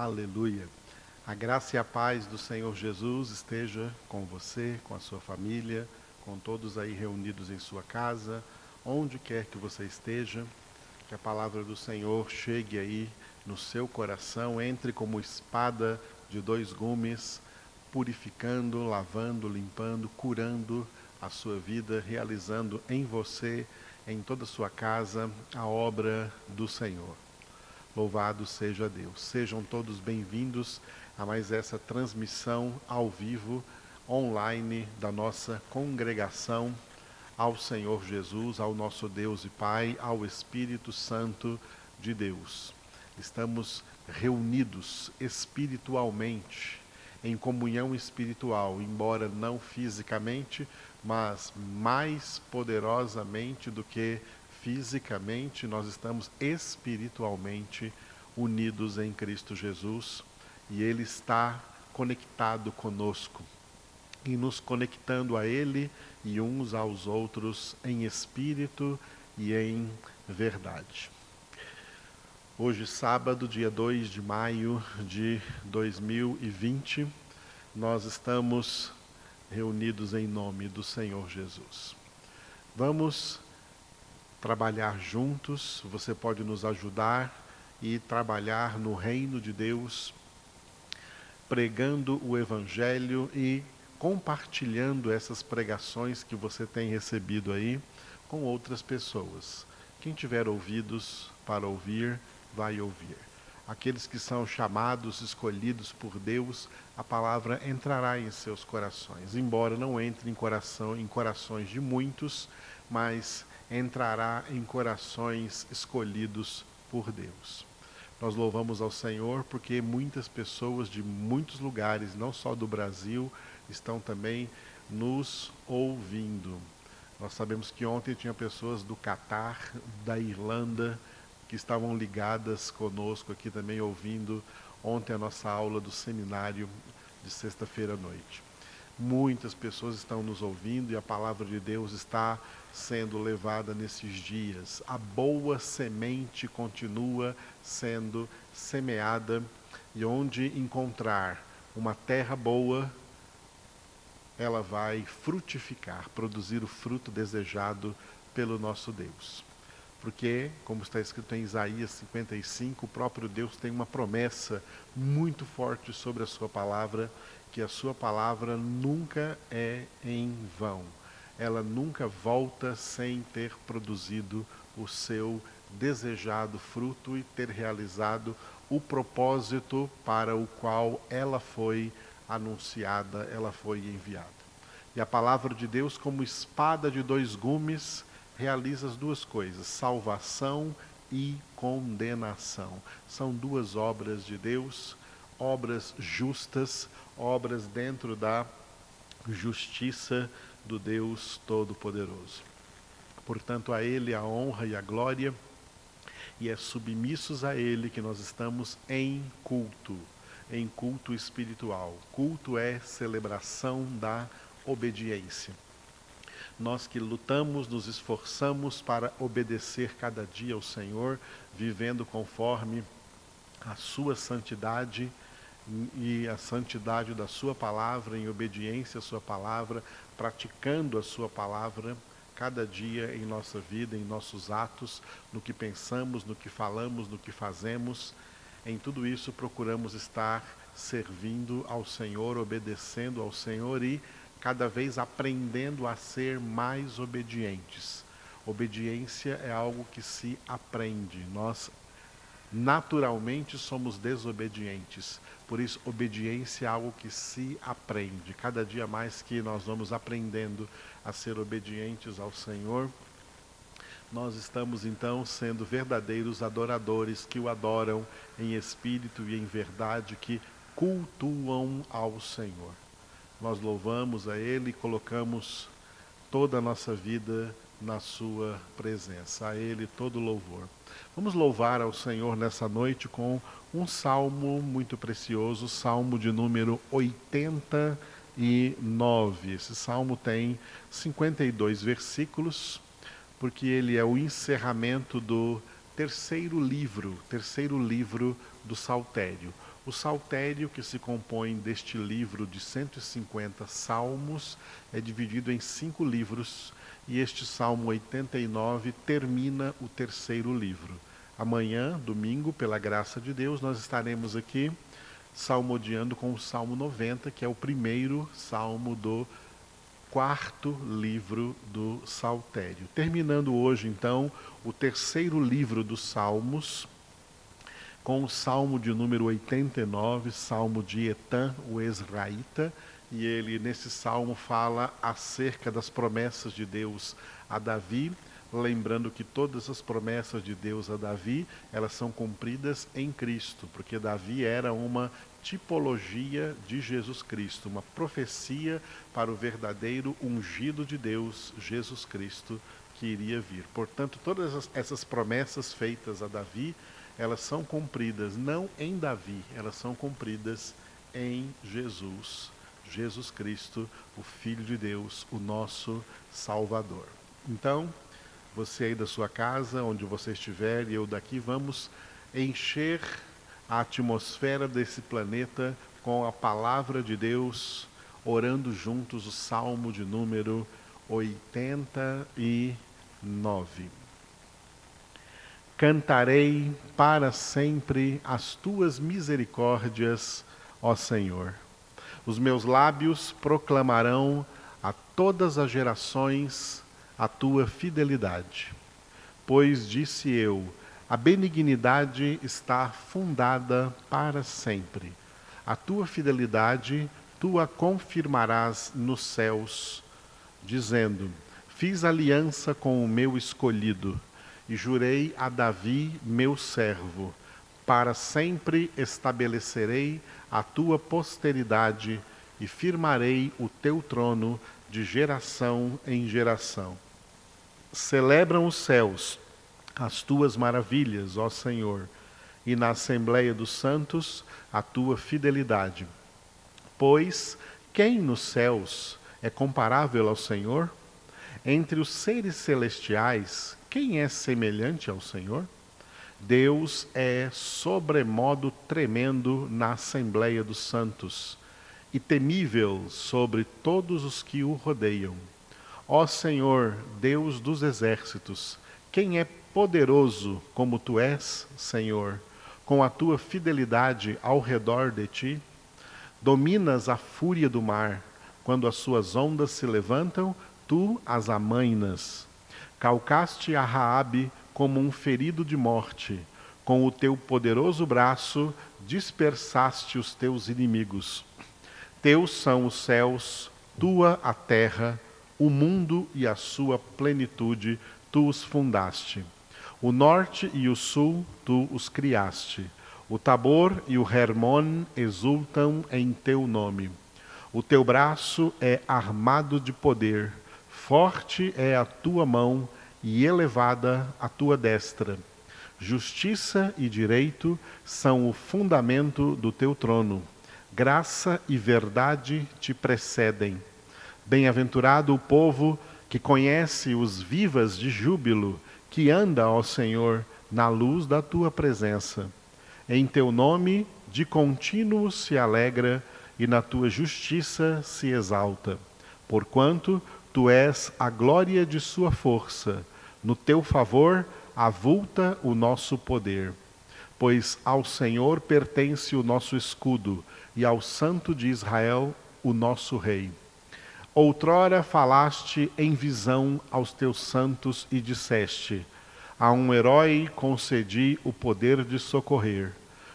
Aleluia. A graça e a paz do Senhor Jesus esteja com você, com a sua família, com todos aí reunidos em sua casa, onde quer que você esteja. Que a palavra do Senhor chegue aí no seu coração, entre como espada de dois gumes, purificando, lavando, limpando, curando a sua vida, realizando em você, em toda a sua casa, a obra do Senhor. Louvado seja Deus. Sejam todos bem-vindos a mais essa transmissão ao vivo, online, da nossa congregação ao Senhor Jesus, ao nosso Deus e Pai, ao Espírito Santo de Deus. Estamos reunidos espiritualmente, em comunhão espiritual, embora não fisicamente, mas mais poderosamente do que fisicamente, nós estamos espiritualmente unidos em Cristo Jesus e Ele está conectado conosco e nos conectando a Ele e uns aos outros em espírito e em verdade. Hoje, sábado, dia 2 de maio de 2020, nós estamos reunidos em nome do Senhor Jesus. Vamos trabalhar juntos, você pode nos ajudar e trabalhar no reino de Deus, pregando o Evangelho e compartilhando essas pregações que você tem recebido aí com outras pessoas. Quem tiver ouvidos para ouvir, vai ouvir. Aqueles que são chamados, escolhidos por Deus, a palavra entrará em seus corações, embora não entre em coração em corações de muitos, mas entrará em corações escolhidos por Deus. Nós louvamos ao Senhor porque muitas pessoas de muitos lugares, não só do Brasil, estão também nos ouvindo. Nós sabemos que ontem tinha pessoas do Catar, da Irlanda, que estavam ligadas conosco aqui também ouvindo ontem a nossa aula do seminário de sexta-feira à noite. Muitas pessoas estão nos ouvindo e a palavra de Deus está sendo levada nesses dias. A boa semente continua sendo semeada e onde encontrar uma terra boa, ela vai frutificar, produzir o fruto desejado pelo nosso Deus. Porque, como está escrito em Isaías 55, o próprio Deus tem uma promessa muito forte sobre a sua palavra, que a sua palavra nunca é em vão ela nunca volta sem ter produzido o seu desejado fruto e ter realizado o propósito para o qual ela foi anunciada, ela foi enviada. E a palavra de Deus, como espada de dois gumes, realiza as duas coisas: salvação e condenação. São duas obras de Deus, obras justas, obras dentro da justiça do Deus Todo-Poderoso. Portanto, a Ele a honra e a glória, e é submissos a Ele que nós estamos em culto, em culto espiritual. Culto é celebração da obediência. Nós que lutamos, nos esforçamos para obedecer cada dia ao Senhor, vivendo conforme a Sua santidade e a santidade da Sua palavra, em obediência à Sua palavra, praticando a Sua palavra cada dia em nossa vida, em nossos atos, no que pensamos, no que falamos, no que fazemos. Em tudo isso procuramos estar servindo ao Senhor, obedecendo ao Senhor e cada vez aprendendo a ser mais obedientes. Obediência é algo que se aprende. Nós naturalmente somos desobedientes. Por isso, obediência é algo que se aprende. Cada dia mais que nós vamos aprendendo a ser obedientes ao Senhor, nós estamos então sendo verdadeiros adoradores que o adoram em espírito e em verdade, que cultuam ao Senhor. Nós louvamos a Ele e colocamos toda a nossa vida na Sua presença. A Ele todo louvor. Vamos louvar ao Senhor nessa noite com um salmo muito precioso, salmo de número 89. Esse salmo tem 52 versículos, porque ele é o encerramento do terceiro livro, terceiro livro do Saltério. O saltério, que se compõe deste livro de 150 salmos, é dividido em cinco livros, e este Salmo 89 termina o terceiro livro. Amanhã, domingo, pela graça de Deus, nós estaremos aqui salmodiando com o Salmo 90, que é o primeiro salmo do quarto livro do Saltério. Terminando hoje, então, o terceiro livro dos Salmos, com o Salmo de número 89, Salmo de Etan, o Esraíta, e ele, nesse salmo, fala acerca das promessas de Deus a Davi, lembrando que todas as promessas de Deus a Davi, elas são cumpridas em Cristo, porque Davi era uma tipologia de Jesus Cristo, uma profecia para o verdadeiro ungido de Deus, Jesus Cristo, que iria vir. Portanto, todas essas promessas feitas a Davi, elas são cumpridas não em Davi, elas são cumpridas em Jesus, Jesus Cristo, o Filho de Deus, o nosso Salvador. Então, você aí da sua casa, onde você estiver, e eu daqui, vamos encher a atmosfera desse planeta com a palavra de Deus, orando juntos o Salmo de número 89. Cantarei para sempre as tuas misericórdias, ó Senhor. Os meus lábios proclamarão a todas as gerações a tua fidelidade. Pois disse eu: a benignidade está fundada para sempre. A tua fidelidade tu a confirmarás nos céus, dizendo: Fiz aliança com o meu escolhido e jurei a Davi, meu servo, para sempre estabelecerei a tua posteridade e firmarei o teu trono de geração em geração. Celebram os céus as tuas maravilhas, ó Senhor, e na Assembleia dos Santos a tua fidelidade. Pois quem nos céus é comparável ao Senhor? Entre os seres celestiais, quem é semelhante ao Senhor? Deus é sobremodo tremendo na Assembleia dos Santos e temível sobre todos os que o rodeiam. Ó Senhor, Deus dos exércitos, quem é poderoso como tu és, Senhor, com a tua fidelidade ao redor de ti? Dominas a fúria do mar, quando as suas ondas se levantam, tu as amainas. Calcaste a Raabe como um ferido de morte. Com o teu poderoso braço dispersaste os teus inimigos. Teus são os céus, tua a terra, o mundo e a sua plenitude, tu os fundaste. O norte e o sul tu os criaste. O Tabor e o Hermon exultam em teu nome. O teu braço é armado de poder Forte é a tua mão e elevada a tua destra. Justiça e direito são o fundamento do teu trono. Graça e verdade te precedem. Bem-aventurado o povo que conhece os vivas de júbilo, que anda, ó Senhor, na luz da tua presença. Em teu nome, de contínuo se alegra e na tua justiça se exalta. Porquanto Tu és a glória de sua força, no teu favor avulta o nosso poder. Pois ao Senhor pertence o nosso escudo, e ao Santo de Israel o nosso Rei. Outrora falaste em visão aos teus santos e disseste: A um herói concedi o poder de socorrer.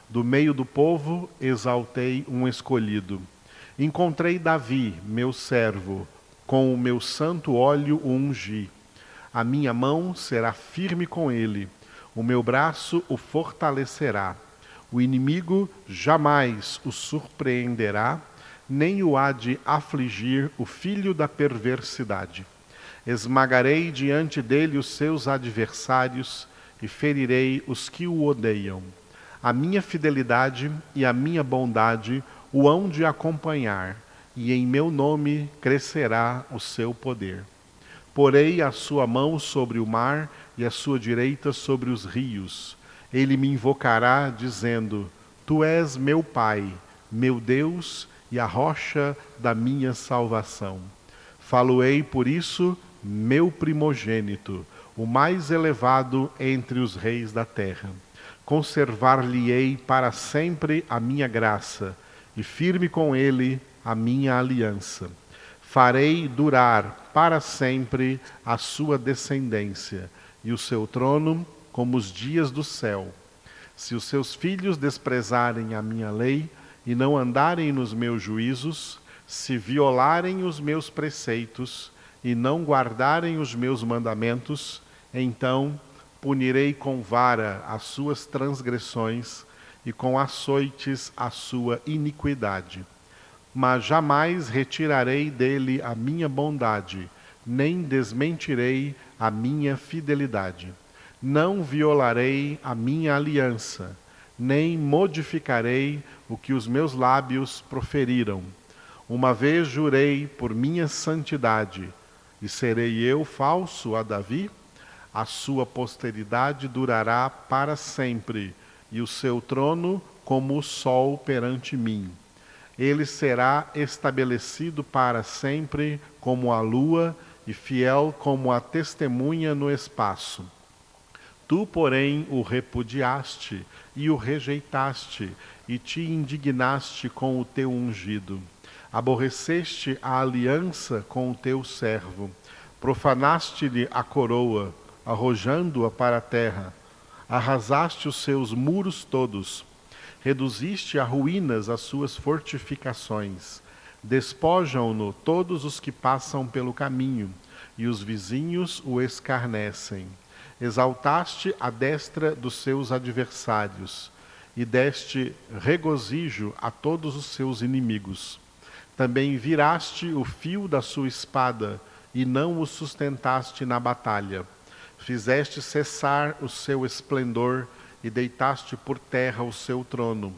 Do meio do povo exaltei um escolhido. Encontrei Davi, meu servo, com o meu santo óleo o ungi. A minha mão será firme com ele, o meu braço o fortalecerá. O inimigo jamais o surpreenderá, nem o há de afligir o filho da perversidade. Esmagarei diante dele os seus adversários e ferirei os que o odeiam. A minha fidelidade e a minha bondade o hão de acompanhar e em meu nome crescerá o seu poder. Porei a sua mão sobre o mar e a sua direita sobre os rios. Ele me invocará, dizendo: Tu és meu Pai, meu Deus e a rocha da minha salvação. Faloei por isso, meu primogênito, o mais elevado entre os reis da terra. Conservar-lhe-ei para sempre a minha graça, e firme com ele a minha aliança. Farei durar para sempre a sua descendência, e o seu trono como os dias do céu. Se os seus filhos desprezarem a minha lei e não andarem nos meus juízos, se violarem os meus preceitos e não guardarem os meus mandamentos, então punirei com vara as suas transgressões e com açoites a sua iniquidade. Mas jamais retirarei dele a minha bondade, nem desmentirei a minha fidelidade não violarei a minha aliança, nem modificarei o que os meus lábios proferiram. Uma vez jurei por minha santidade, e serei eu falso a Davi? A sua posteridade durará para sempre, e o seu trono como o sol perante mim. Ele será estabelecido para sempre como a lua e fiel como a testemunha no espaço. Tu, porém, o repudiaste e o rejeitaste, e te indignaste com o teu ungido. Aborreceste a aliança com o teu servo, profanaste-lhe a coroa, arrojando-a para a terra, arrasaste os seus muros todos, reduziste a ruínas as suas fortificações, despojam-no todos os que passam pelo caminho, e os vizinhos o escarnecem exaltaste a destra dos seus adversários e deste regozijo a todos os seus inimigos. Também viraste o fio da sua espada e não o sustentaste na batalha. Fizeste cessar o seu esplendor e deitaste por terra o seu trono.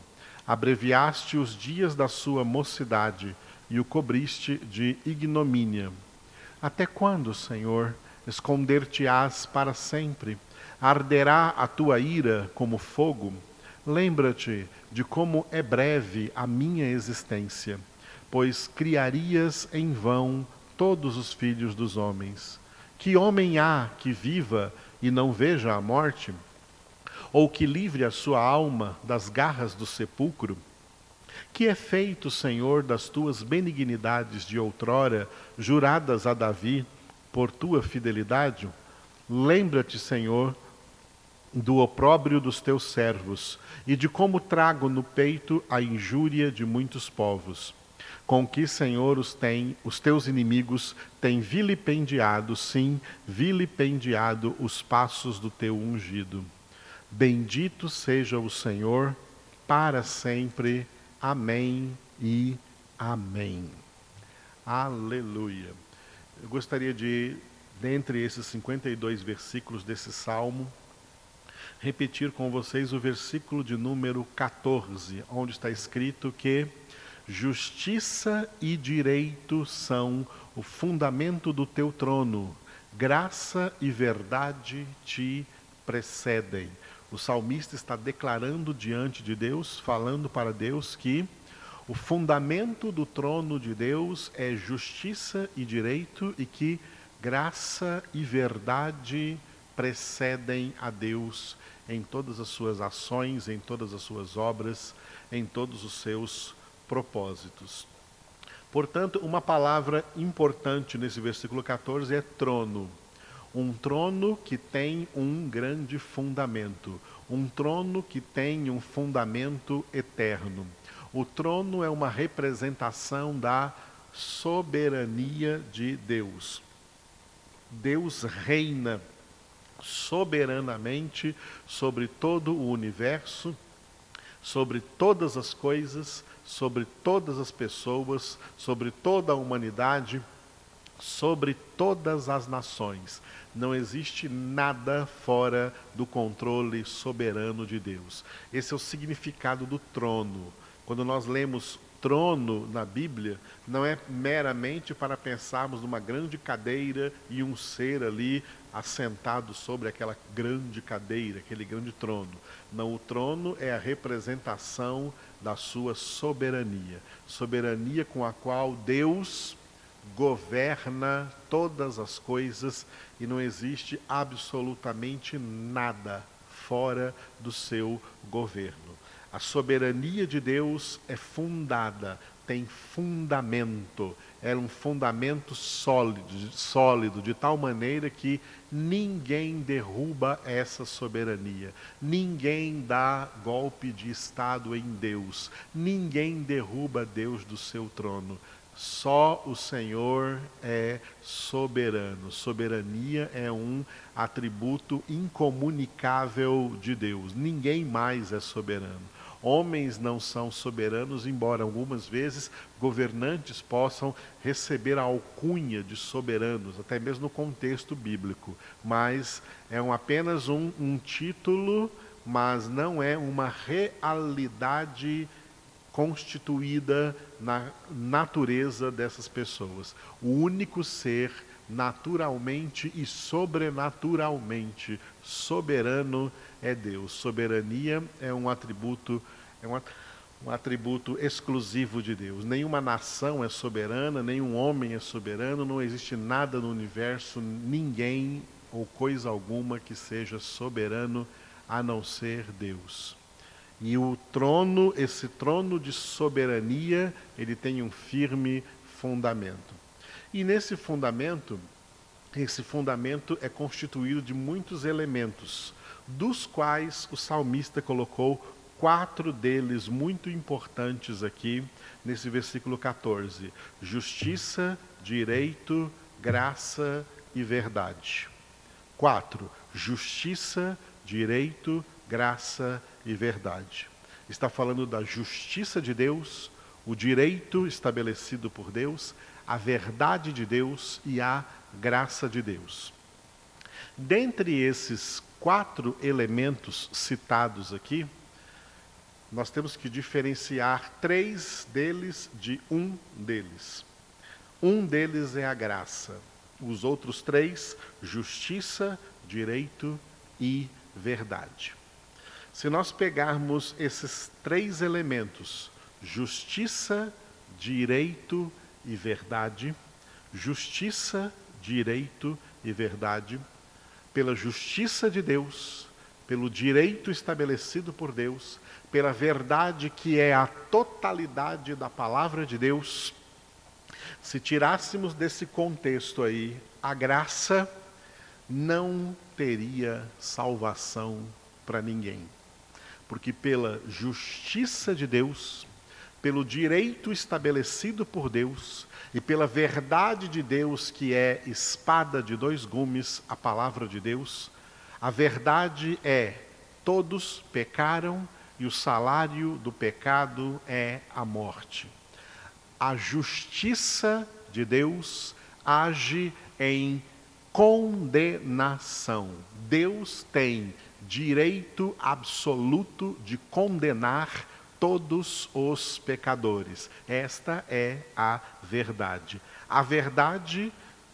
Abreviaste os dias da sua mocidade e o cobriste de ignomínia. Até quando, Senhor? esconder-te-ás para sempre. Arderá a tua ira como fogo. Lembra-te de como é breve a minha existência, pois criarias em vão todos os filhos dos homens. Que homem há que viva e não veja a morte? Ou que livre a sua alma das garras do sepulcro? Que é feito, Senhor, das tuas benignidades de outrora, juradas a Davi, por tua fidelidade, lembra-te, Senhor, do opróbrio dos teus servos e de como trago no peito a injúria de muitos povos. Com que, Senhor, os, tem, os teus inimigos têm vilipendiado, sim, vilipendiado os passos do teu ungido. Bendito seja o Senhor para sempre. Amém e amém. Aleluia. Eu gostaria de, dentre esses 52 versículos desse salmo, repetir com vocês o versículo de número 14, onde está escrito que justiça e direito são o fundamento do teu trono, graça e verdade te precedem. O salmista está declarando diante de Deus, falando para Deus que o fundamento do trono de Deus é justiça e direito e que graça e verdade precedem a Deus em todas as suas ações, em todas as suas obras, em todos os seus propósitos. Portanto, uma palavra importante nesse versículo 14 é trono. Um trono que tem um grande fundamento, um trono que tem um fundamento eterno. O trono é uma representação da soberania de Deus. Deus reina soberanamente sobre todo o universo, sobre todas as coisas, sobre todas as pessoas, sobre toda a humanidade, sobre todas as nações. Não existe nada fora do controle soberano de Deus. Esse é o significado do trono. Quando nós lemos trono na Bíblia não é meramente para pensarmos numa grande cadeira e um ser ali assentado sobre aquela grande cadeira, aquele grande trono. Não, o trono é a representação da sua soberania, soberania com a qual Deus governa todas as coisas e não existe absolutamente nada fora do seu governo. A soberania de Deus é fundada, tem fundamento, é um fundamento sólido, sólido, de tal maneira que ninguém derruba essa soberania, ninguém dá golpe de Estado em Deus, ninguém derruba Deus do seu trono. Só o Senhor é soberano. Soberania é um atributo incomunicável de Deus. Ninguém mais é soberano. Homens não são soberanos, embora algumas vezes governantes possam receber a alcunha de soberanos, até mesmo no contexto bíblico. Mas é um, apenas um, um título, mas não é uma realidade constituída na natureza dessas pessoas. O único ser naturalmente e sobrenaturalmente soberano é Deus. Soberania é um atributo é um, um atributo exclusivo de Deus. Nenhuma nação é soberana, nenhum homem é soberano, não existe nada no universo, ninguém ou coisa alguma que seja soberano a não ser Deus. E o trono, esse trono de soberania, ele tem um firme fundamento. E nesse fundamento, esse fundamento é constituído de muitos elementos, dos quais o salmista colocou quatro deles muito importantes aqui nesse versículo 14: justiça, direito, graça e verdade. Quatro: justiça, direito, graça e verdade. Está falando da justiça de Deus, o direito estabelecido por Deus, a verdade de Deus e a graça de Deus. Dentre esses quatro elementos citados aqui, nós temos que diferenciar três deles de um deles. Um deles é a graça, os outros três, justiça, direito e verdade. Se nós pegarmos esses três elementos, justiça, direito e verdade, justiça, direito e verdade, pela justiça de Deus, pelo direito estabelecido por Deus, pela verdade que é a totalidade da palavra de Deus, se tirássemos desse contexto aí a graça, não teria salvação para ninguém. Porque pela justiça de Deus, pelo direito estabelecido por Deus e pela verdade de Deus, que é espada de dois gumes, a palavra de Deus, a verdade é: todos pecaram e o salário do pecado é a morte. A justiça de Deus age em condenação. Deus tem direito absoluto de condenar todos os pecadores. Esta é a verdade. A verdade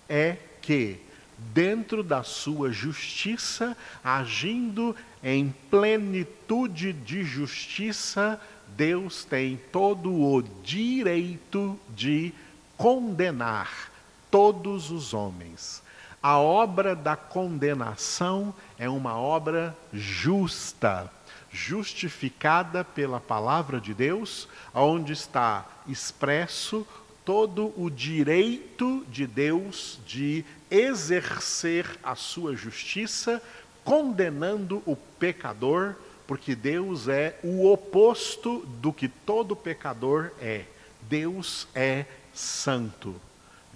é que dentro da sua justiça, agindo em plenitude de justiça, Deus tem todo o direito de condenar todos os homens. A obra da condenação é uma obra justa, justificada pela palavra de Deus, onde está expresso todo o direito de Deus de exercer a sua justiça, condenando o pecador, porque Deus é o oposto do que todo pecador é. Deus é santo.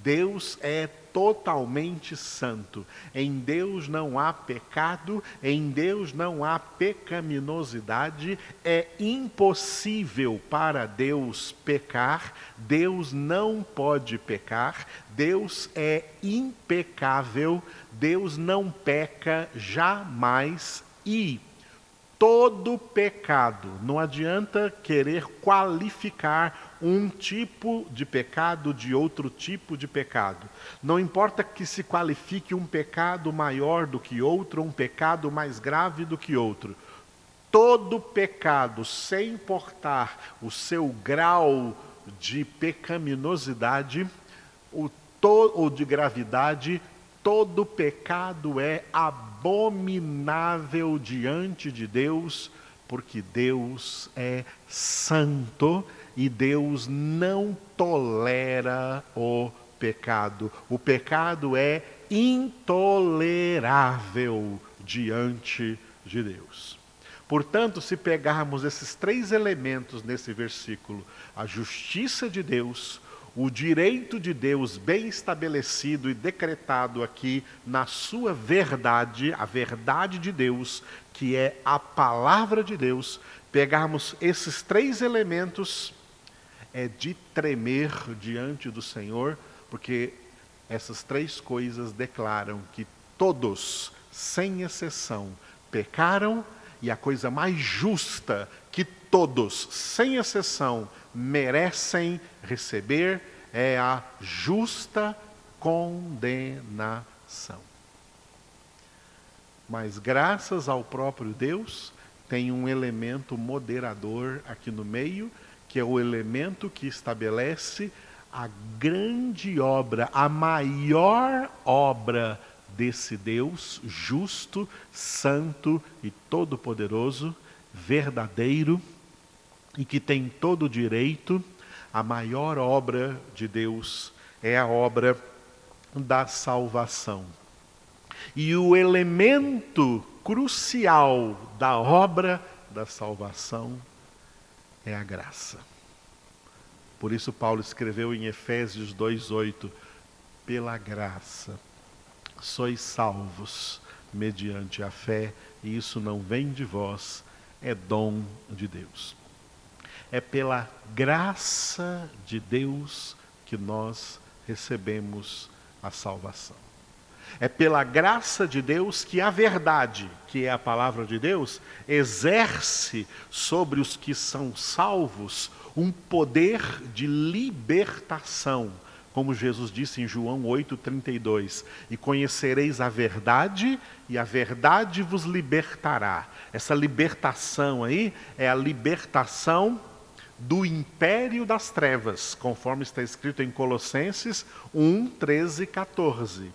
Deus é totalmente santo. Em Deus não há pecado, em Deus não há pecaminosidade. É impossível para Deus pecar, Deus não pode pecar, Deus é impecável, Deus não peca jamais e todo pecado. Não adianta querer qualificar um tipo de pecado de outro tipo de pecado. Não importa que se qualifique um pecado maior do que outro, um pecado mais grave do que outro. Todo pecado, sem importar o seu grau de pecaminosidade ou de gravidade, todo pecado é abominável diante de Deus, porque Deus é santo e Deus não tolera o pecado. O pecado é intolerável diante de Deus. Portanto, se pegarmos esses três elementos nesse versículo, a justiça de Deus, o direito de Deus bem estabelecido e decretado aqui na sua verdade, a verdade de Deus, que é a palavra de Deus, pegarmos esses três elementos, é de tremer diante do Senhor, porque essas três coisas declaram que todos, sem exceção, pecaram e a coisa mais justa que todos, sem exceção, merecem receber é a justa condenação. Mas graças ao próprio Deus, tem um elemento moderador aqui no meio, que é o elemento que estabelece a grande obra, a maior obra desse Deus justo, santo e todo-poderoso, verdadeiro e que tem todo o direito, a maior obra de Deus é a obra da salvação. E o elemento crucial da obra da salvação é a graça. Por isso, Paulo escreveu em Efésios 2,8: pela graça sois salvos mediante a fé, e isso não vem de vós, é dom de Deus. É pela graça de Deus que nós recebemos a salvação. É pela graça de Deus que a verdade, que é a palavra de Deus, exerce sobre os que são salvos um poder de libertação, como Jesus disse em João 8,32: E conhecereis a verdade, e a verdade vos libertará. Essa libertação aí é a libertação do império das trevas, conforme está escrito em Colossenses 1, 13 e 14.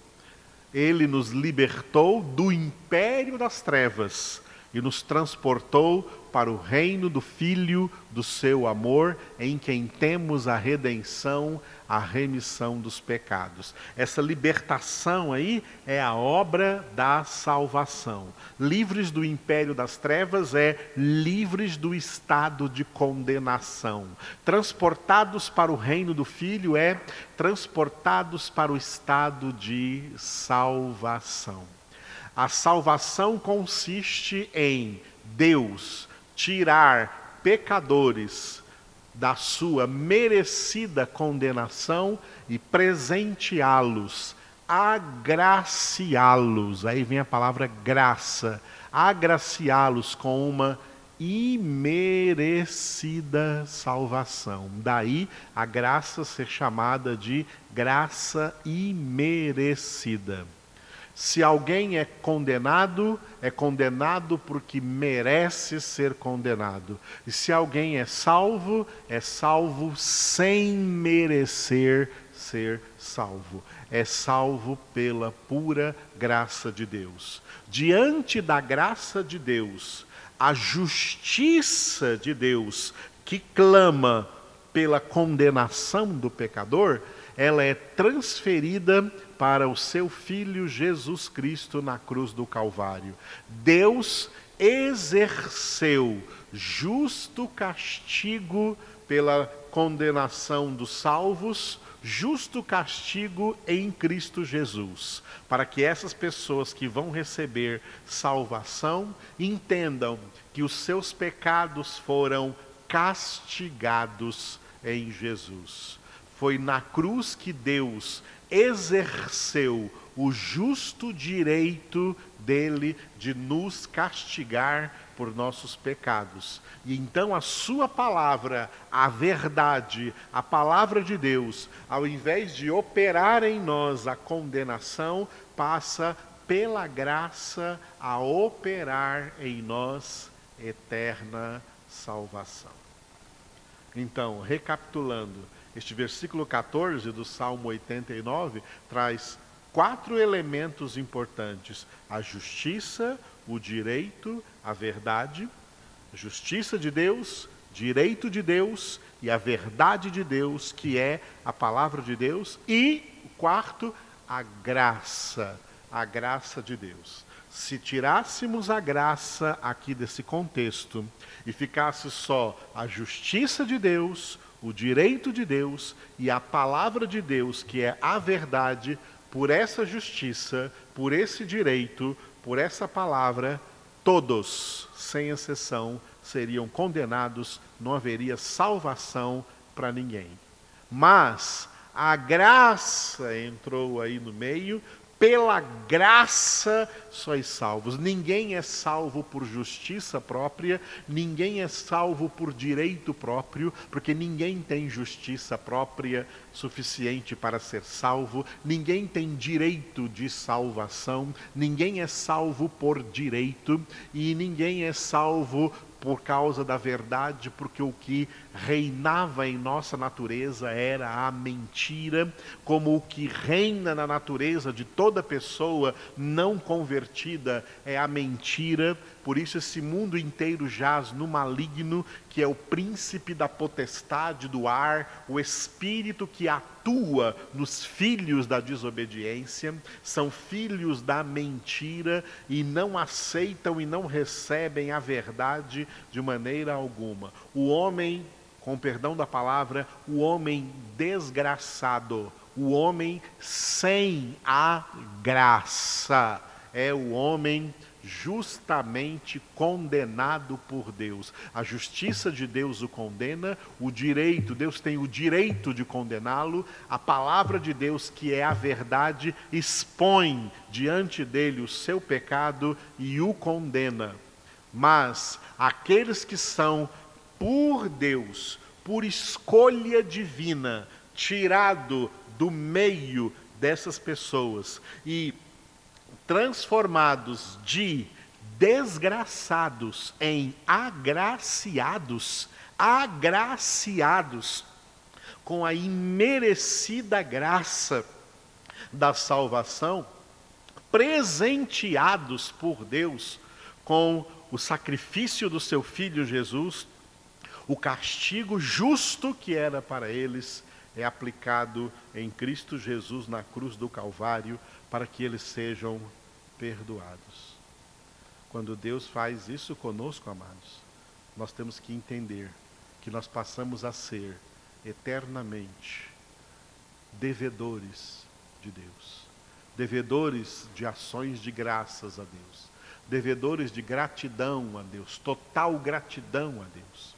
Ele nos libertou do império das trevas e nos transportou para o reino do Filho do seu amor, em quem temos a redenção, a remissão dos pecados. Essa libertação aí é a obra da salvação. Livres do império das trevas é livres do estado de condenação. Transportados para o reino do Filho é transportados para o estado de salvação. A salvação consiste em Deus tirar pecadores da sua merecida condenação e presenteá-los, agraciá-los. Aí vem a palavra graça, agraciá-los com uma imerecida salvação. Daí a graça ser chamada de graça imerecida. Se alguém é condenado, é condenado porque merece ser condenado. E se alguém é salvo, é salvo sem merecer ser salvo. É salvo pela pura graça de Deus. Diante da graça de Deus, a justiça de Deus que clama pela condenação do pecador, ela é transferida para o seu filho Jesus Cristo na cruz do Calvário. Deus exerceu justo castigo pela condenação dos salvos, justo castigo em Cristo Jesus, para que essas pessoas que vão receber salvação entendam que os seus pecados foram castigados em Jesus. Foi na cruz que Deus exerceu o justo direito dele de nos castigar por nossos pecados. E então a Sua palavra, a verdade, a palavra de Deus, ao invés de operar em nós a condenação, passa pela graça a operar em nós eterna salvação. Então, recapitulando, este versículo 14 do Salmo 89 traz quatro elementos importantes: a justiça, o direito, a verdade, justiça de Deus, direito de Deus e a verdade de Deus, que é a palavra de Deus, e o quarto, a graça, a graça de Deus. Se tirássemos a graça aqui desse contexto e ficasse só a justiça de Deus, o direito de Deus e a palavra de Deus, que é a verdade, por essa justiça, por esse direito, por essa palavra, todos, sem exceção, seriam condenados, não haveria salvação para ninguém. Mas a graça entrou aí no meio, pela graça sois salvos. Ninguém é salvo por justiça própria, ninguém é salvo por direito próprio, porque ninguém tem justiça própria suficiente para ser salvo, ninguém tem direito de salvação, ninguém é salvo por direito e ninguém é salvo por causa da verdade, porque o que reinava em nossa natureza era a mentira, como o que reina na natureza de toda pessoa não convertida é a mentira. Por isso, esse mundo inteiro jaz no maligno, que é o príncipe da potestade do ar, o espírito que atua nos filhos da desobediência, são filhos da mentira e não aceitam e não recebem a verdade de maneira alguma. O homem, com perdão da palavra, o homem desgraçado, o homem sem a graça, é o homem justamente condenado por Deus. A justiça de Deus o condena, o direito, Deus tem o direito de condená-lo, a palavra de Deus, que é a verdade, expõe diante dele o seu pecado e o condena. Mas aqueles que são por Deus, por escolha divina, tirado do meio dessas pessoas e transformados de desgraçados em agraciados, agraciados com a imerecida graça da salvação, presenteados por Deus com o sacrifício do seu filho Jesus, o castigo justo que era para eles é aplicado em Cristo Jesus na cruz do Calvário para que eles sejam perdoados. Quando Deus faz isso conosco, amados, nós temos que entender que nós passamos a ser eternamente devedores de Deus, devedores de ações de graças a Deus, devedores de gratidão a Deus, total gratidão a Deus,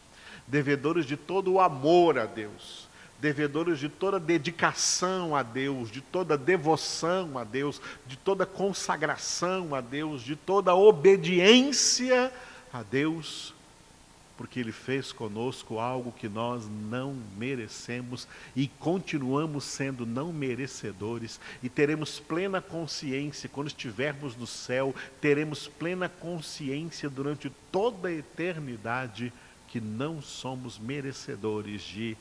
devedores de todo o amor a Deus, devedores de toda dedicação a Deus, de toda devoção a Deus, de toda consagração a Deus, de toda obediência a Deus, porque Ele fez conosco algo que nós não merecemos e continuamos sendo não merecedores, e teremos plena consciência, quando estivermos no céu, teremos plena consciência durante toda a eternidade que não somos merecedores de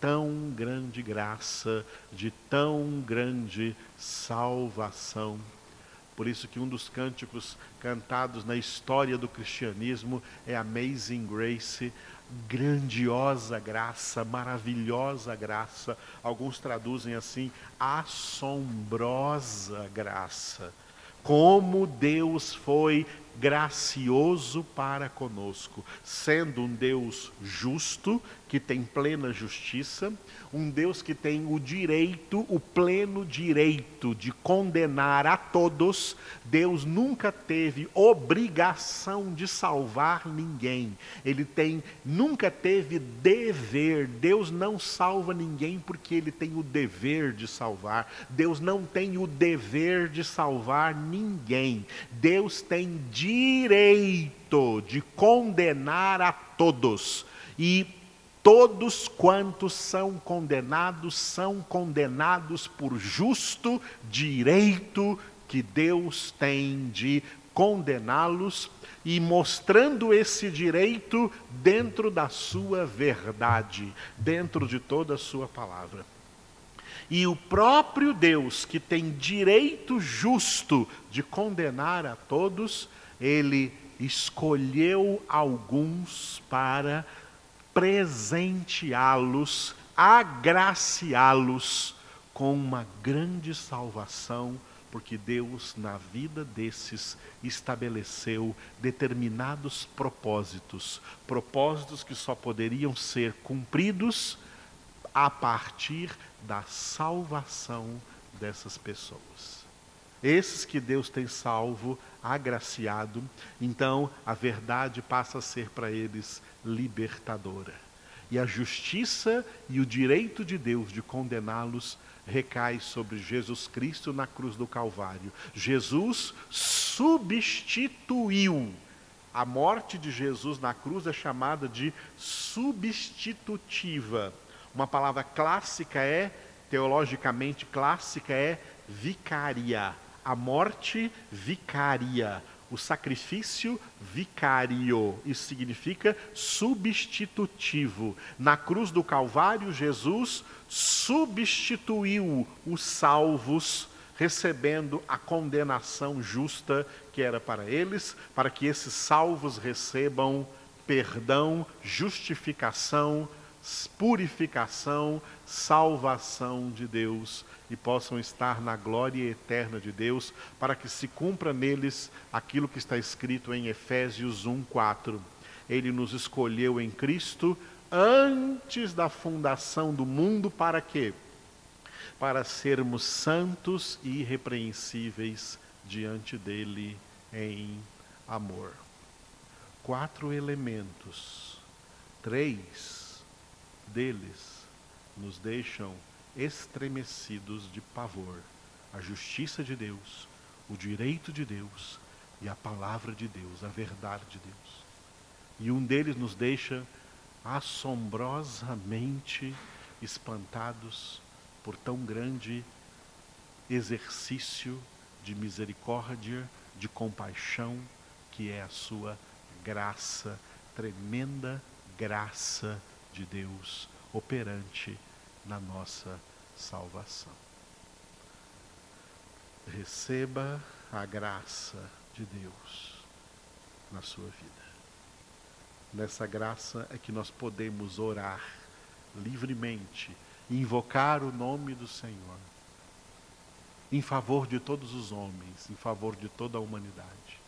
tão grande graça, de tão grande salvação. Por isso que um dos cânticos cantados na história do cristianismo é Amazing Grace, grandiosa graça, maravilhosa graça. Alguns traduzem assim, assombrosa graça. Como Deus foi gracioso para conosco, sendo um Deus justo, que tem plena justiça, um Deus que tem o direito, o pleno direito de condenar a todos. Deus nunca teve obrigação de salvar ninguém. Ele tem nunca teve dever. Deus não salva ninguém porque ele tem o dever de salvar. Deus não tem o dever de salvar ninguém. Deus tem direito de condenar a todos. E Todos quantos são condenados são condenados por justo direito que Deus tem de condená-los e mostrando esse direito dentro da sua verdade, dentro de toda a sua palavra. E o próprio Deus, que tem direito justo de condenar a todos, ele escolheu alguns para presenteá-los, agraciá-los com uma grande salvação, porque Deus, na vida desses, estabeleceu determinados propósitos, propósitos que só poderiam ser cumpridos a partir da salvação dessas pessoas. Esses que Deus tem salvo, agraciado, então a verdade passa a ser para eles libertadora. E a justiça e o direito de Deus de condená-los recai sobre Jesus Cristo na cruz do Calvário. Jesus substituiu. A morte de Jesus na cruz é chamada de substitutiva. Uma palavra clássica é, teologicamente clássica, é vicária a morte vicária, o sacrifício vicário. Isso significa substitutivo. Na cruz do Calvário, Jesus substituiu os salvos, recebendo a condenação justa que era para eles, para que esses salvos recebam perdão, justificação, purificação, salvação de Deus e possam estar na glória eterna de Deus, para que se cumpra neles aquilo que está escrito em Efésios 1:4. Ele nos escolheu em Cristo antes da fundação do mundo para quê? Para sermos santos e irrepreensíveis diante dele em amor. Quatro elementos, três deles nos deixam estremecidos de pavor a justiça de Deus, o direito de Deus e a palavra de Deus, a verdade de Deus. E um deles nos deixa assombrosamente espantados por tão grande exercício de misericórdia, de compaixão, que é a sua graça, tremenda graça de Deus operante na nossa salvação. Receba a graça de Deus na sua vida. Nessa graça é que nós podemos orar livremente, invocar o nome do Senhor em favor de todos os homens, em favor de toda a humanidade.